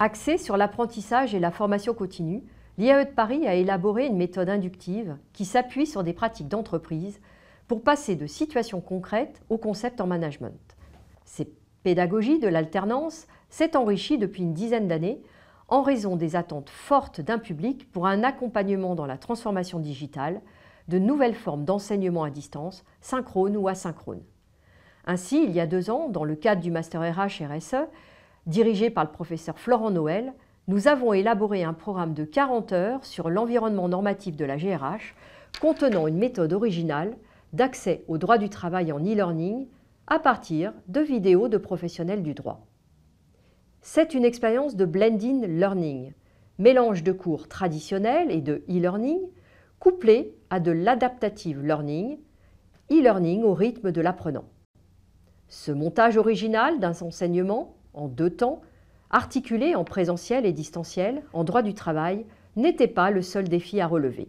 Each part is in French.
Axée sur l'apprentissage et la formation continue, l'IAE de Paris a élaboré une méthode inductive qui s'appuie sur des pratiques d'entreprise pour passer de situations concrètes au concept en management. Cette pédagogie de l'alternance s'est enrichie depuis une dizaine d'années en raison des attentes fortes d'un public pour un accompagnement dans la transformation digitale, de nouvelles formes d'enseignement à distance, synchrone ou asynchrone. Ainsi, il y a deux ans, dans le cadre du Master RH RSE, dirigé par le professeur Florent Noël, nous avons élaboré un programme de 40 heures sur l'environnement normatif de la GRH, contenant une méthode originale d'accès au droit du travail en e-learning à partir de vidéos de professionnels du droit. C'est une expérience de blending learning, mélange de cours traditionnels et de e-learning, couplé à de l'adaptative learning, e-learning au rythme de l'apprenant. Ce montage original d'un enseignement en deux temps, articulé en présentiel et distanciel, en droit du travail, n'était pas le seul défi à relever.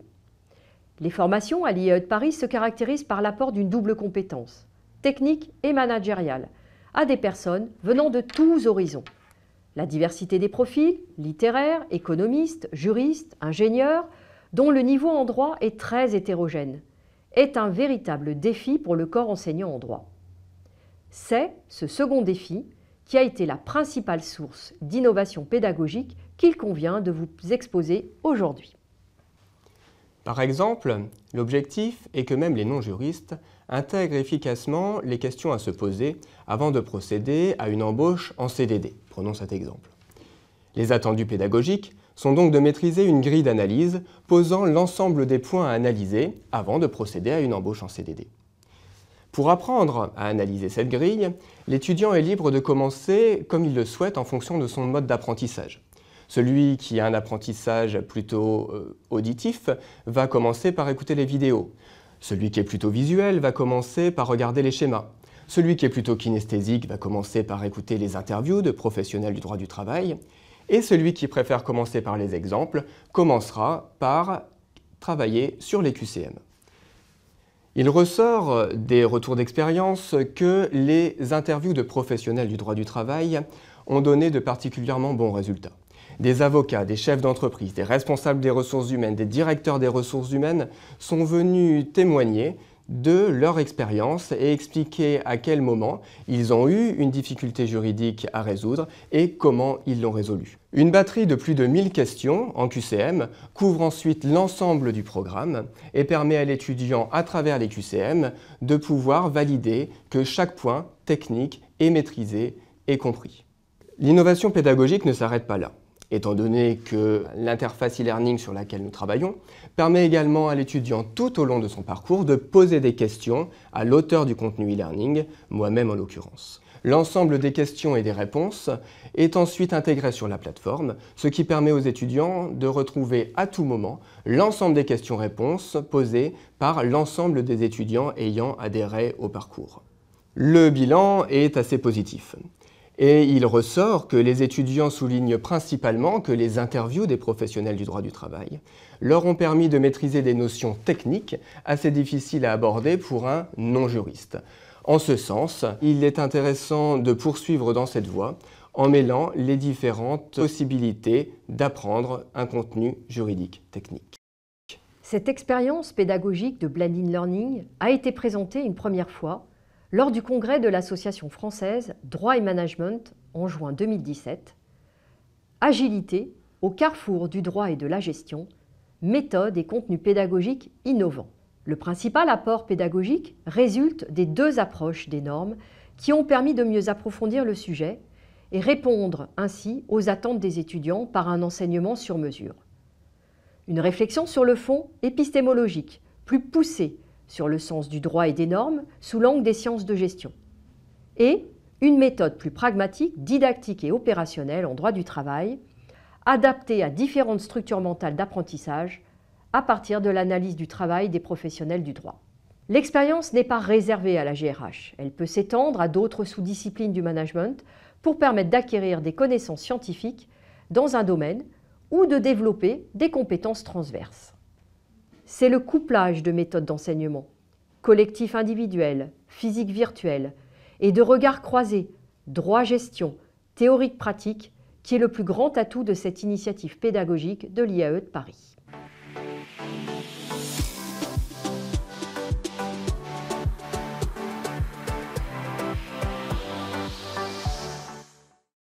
Les formations à l'IE de Paris se caractérisent par l'apport d'une double compétence, technique et managériale, à des personnes venant de tous horizons. La diversité des profils, littéraires, économistes, juristes, ingénieurs, dont le niveau en droit est très hétérogène, est un véritable défi pour le corps enseignant en droit. C'est ce second défi qui a été la principale source d'innovation pédagogique qu'il convient de vous exposer aujourd'hui. Par exemple, l'objectif est que même les non-juristes intègrent efficacement les questions à se poser avant de procéder à une embauche en CDD. Prenons cet exemple. Les attendus pédagogiques sont donc de maîtriser une grille d'analyse posant l'ensemble des points à analyser avant de procéder à une embauche en CDD. Pour apprendre à analyser cette grille, l'étudiant est libre de commencer comme il le souhaite en fonction de son mode d'apprentissage. Celui qui a un apprentissage plutôt euh, auditif va commencer par écouter les vidéos. Celui qui est plutôt visuel va commencer par regarder les schémas. Celui qui est plutôt kinesthésique va commencer par écouter les interviews de professionnels du droit du travail. Et celui qui préfère commencer par les exemples commencera par travailler sur les QCM. Il ressort des retours d'expérience que les interviews de professionnels du droit du travail ont donné de particulièrement bons résultats. Des avocats, des chefs d'entreprise, des responsables des ressources humaines, des directeurs des ressources humaines sont venus témoigner de leur expérience et expliquer à quel moment ils ont eu une difficulté juridique à résoudre et comment ils l'ont résolue. Une batterie de plus de 1000 questions en QCM couvre ensuite l'ensemble du programme et permet à l'étudiant, à travers les QCM, de pouvoir valider que chaque point technique est maîtrisé et compris. L'innovation pédagogique ne s'arrête pas là étant donné que l'interface e-learning sur laquelle nous travaillons permet également à l'étudiant tout au long de son parcours de poser des questions à l'auteur du contenu e-learning, moi-même en l'occurrence. L'ensemble des questions et des réponses est ensuite intégré sur la plateforme, ce qui permet aux étudiants de retrouver à tout moment l'ensemble des questions-réponses posées par l'ensemble des étudiants ayant adhéré au parcours. Le bilan est assez positif. Et il ressort que les étudiants soulignent principalement que les interviews des professionnels du droit du travail leur ont permis de maîtriser des notions techniques assez difficiles à aborder pour un non-juriste. En ce sens, il est intéressant de poursuivre dans cette voie en mêlant les différentes possibilités d'apprendre un contenu juridique technique. Cette expérience pédagogique de blending learning a été présentée une première fois lors du congrès de l'Association française Droit et Management en juin 2017, Agilité au carrefour du droit et de la gestion, méthode et contenu pédagogique innovants. Le principal apport pédagogique résulte des deux approches des normes qui ont permis de mieux approfondir le sujet et répondre ainsi aux attentes des étudiants par un enseignement sur mesure. Une réflexion sur le fond épistémologique, plus poussée sur le sens du droit et des normes sous l'angle des sciences de gestion. Et une méthode plus pragmatique, didactique et opérationnelle en droit du travail, adaptée à différentes structures mentales d'apprentissage à partir de l'analyse du travail des professionnels du droit. L'expérience n'est pas réservée à la GRH, elle peut s'étendre à d'autres sous-disciplines du management pour permettre d'acquérir des connaissances scientifiques dans un domaine ou de développer des compétences transverses c'est le couplage de méthodes d'enseignement, collectif individuel, physique virtuel, et de regards croisés, droit-gestion, théorique-pratique, qui est le plus grand atout de cette initiative pédagogique de l'IAE de Paris.